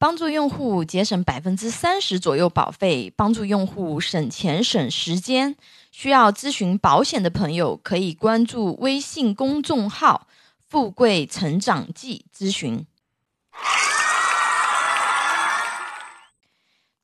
帮助用户节省百分之三十左右保费，帮助用户省钱省时间。需要咨询保险的朋友，可以关注微信公众号“富贵成长记”咨询。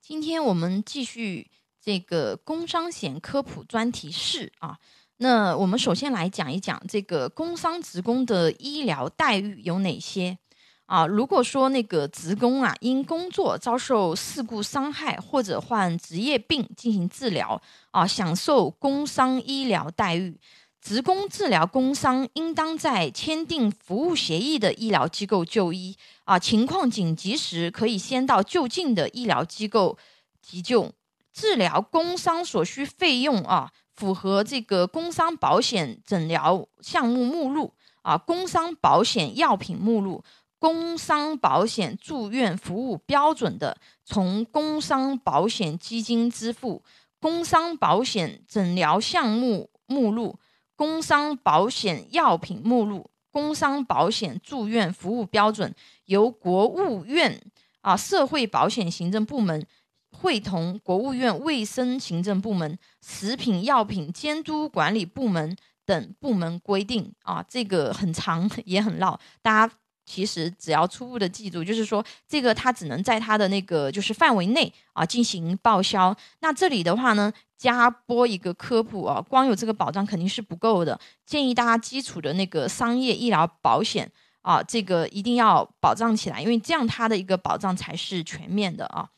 今天我们继续这个工伤险科普专题四啊，那我们首先来讲一讲这个工伤职工的医疗待遇有哪些。啊，如果说那个职工啊因工作遭受事故伤害或者患职业病进行治疗啊，享受工伤医疗待遇。职工治疗工伤，应当在签订服务协议的医疗机构就医啊。情况紧急时，可以先到就近的医疗机构急救。治疗工伤所需费用啊，符合这个工伤保险诊疗项目目录啊，工伤保险药品目录。工伤保险住院服务标准的，从工伤保险基金支付；工伤保险诊疗项目目录、工伤保险药品目录、工伤保险住院服务标准，由国务院啊社会保险行政部门会同国务院卫生行政部门、食品药品监督管理部门等部门规定啊。这个很长也很绕，大家。其实只要初步的记住，就是说这个它只能在它的那个就是范围内啊进行报销。那这里的话呢，加播一个科普啊，光有这个保障肯定是不够的，建议大家基础的那个商业医疗保险啊，这个一定要保障起来，因为这样它的一个保障才是全面的啊。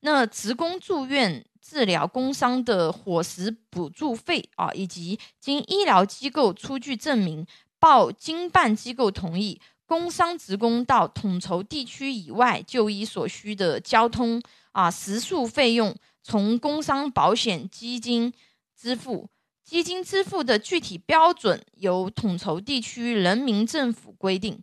那职工住院治疗工伤的伙食补助费啊，以及经医疗机构出具证明，报经办机构同意。工伤职工到统筹地区以外就医所需的交通啊食宿费用，从工伤保险基金支付，基金支付的具体标准由统筹地区人民政府规定。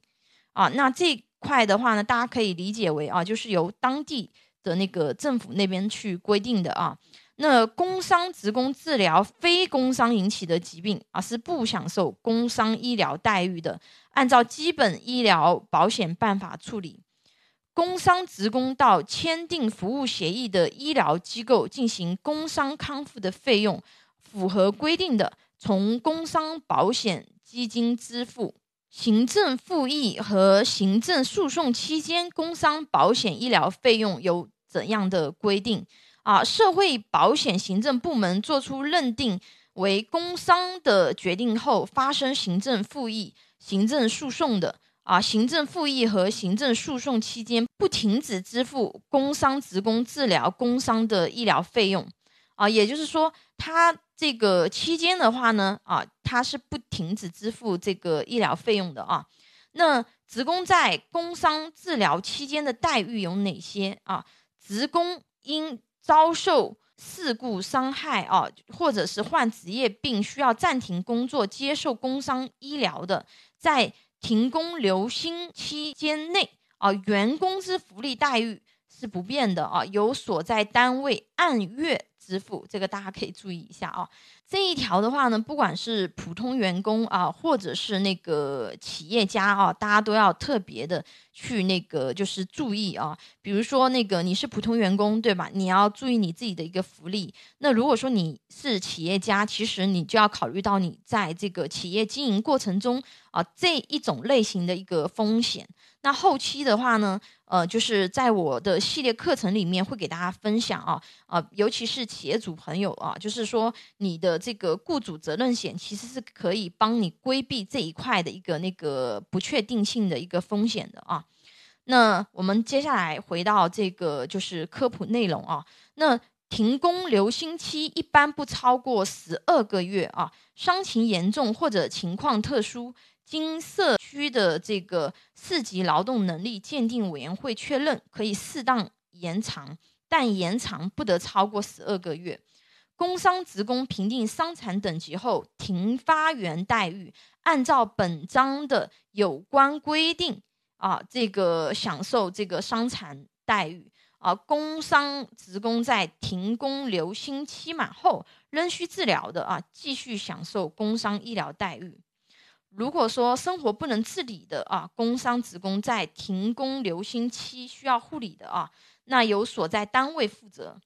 啊，那这块的话呢，大家可以理解为啊，就是由当地的那个政府那边去规定的啊。那工伤职工治疗非工伤引起的疾病啊，是不享受工伤医疗待遇的。按照基本医疗保险办法处理。工伤职工到签订服务协议的医疗机构进行工伤康复的费用，符合规定的，从工伤保险基金支付。行政复议和行政诉讼期间工伤保险医疗费用有怎样的规定？啊，社会保险行政部门作出认定为工伤的决定后，发生行政复议、行政诉讼的啊，行政复议和行政诉讼期间不停止支付工伤职工治疗工伤的医疗费用啊，也就是说，他这个期间的话呢，啊，他是不停止支付这个医疗费用的啊。那职工在工伤治疗期间的待遇有哪些啊？职工应遭受事故伤害啊，或者是患职业病需要暂停工作接受工伤医疗的，在停工留薪期间内啊，原工资福利待遇是不变的啊，由所在单位按月支付，这个大家可以注意一下啊。这一条的话呢，不管是普通员工啊，或者是那个企业家啊，大家都要特别的去那个就是注意啊。比如说那个你是普通员工对吧？你要注意你自己的一个福利。那如果说你是企业家，其实你就要考虑到你在这个企业经营过程中啊这一种类型的一个风险。那后期的话呢，呃，就是在我的系列课程里面会给大家分享啊，啊，尤其是企业主朋友啊，就是说你的这个雇主责任险其实是可以帮你规避这一块的一个那个不确定性的一个风险的啊。那我们接下来回到这个就是科普内容啊。那停工留薪期一般不超过十二个月啊，伤情严重或者情况特殊。经社区的这个四级劳动能力鉴定委员会确认，可以适当延长，但延长不得超过十二个月。工伤职工评定伤残等级后，停发原待遇，按照本章的有关规定啊，这个享受这个伤残待遇啊。工伤职工在停工留薪期满后，仍需治疗的啊，继续享受工伤医疗待遇。如果说生活不能自理的啊，工伤职工在停工留薪期需要护理的啊，那由所在单位负责。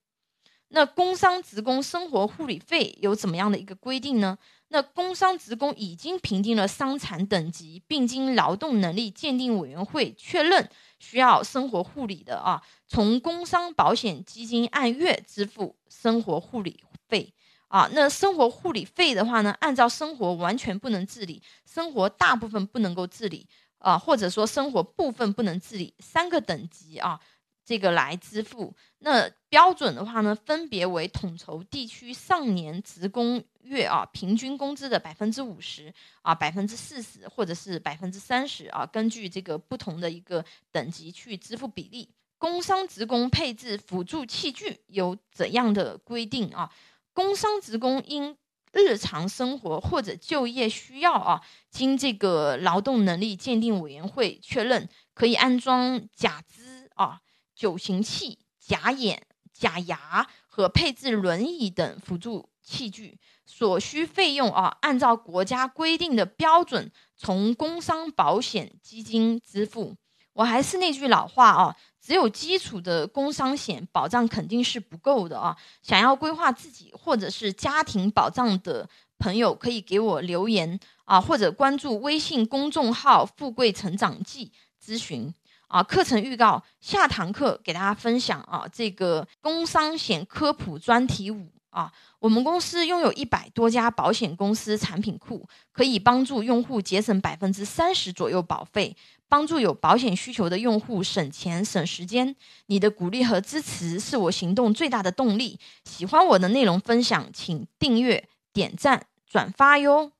那工伤职工生活护理费有怎么样的一个规定呢？那工伤职工已经评定了伤残等级，并经劳动能力鉴定委员会确认需要生活护理的啊，从工伤保险基金按月支付生活护理费啊。那生活护理费的话呢，按照生活完全不能自理、生活大部分不能够自理啊，或者说生活部分不能自理三个等级啊。这个来支付，那标准的话呢，分别为统筹地区上年职工月啊平均工资的百分之五十啊百分之四十或者是百分之三十啊，根据这个不同的一个等级去支付比例。工伤职工配置辅助器具有怎样的规定啊？工伤职工因日常生活或者就业需要啊，经这个劳动能力鉴定委员会确认，可以安装假肢啊。九形器、假眼、假牙和配置轮椅等辅助器具所需费用啊，按照国家规定的标准，从工伤保险基金支付。我还是那句老话啊，只有基础的工伤险保障肯定是不够的啊。想要规划自己或者是家庭保障的朋友，可以给我留言啊，或者关注微信公众号“富贵成长记”咨询。啊，课程预告，下堂课给大家分享啊，这个工伤险科普专题五啊，我们公司拥有一百多家保险公司产品库，可以帮助用户节省百分之三十左右保费，帮助有保险需求的用户省钱省时间。你的鼓励和支持是我行动最大的动力。喜欢我的内容分享，请订阅、点赞、转发哟。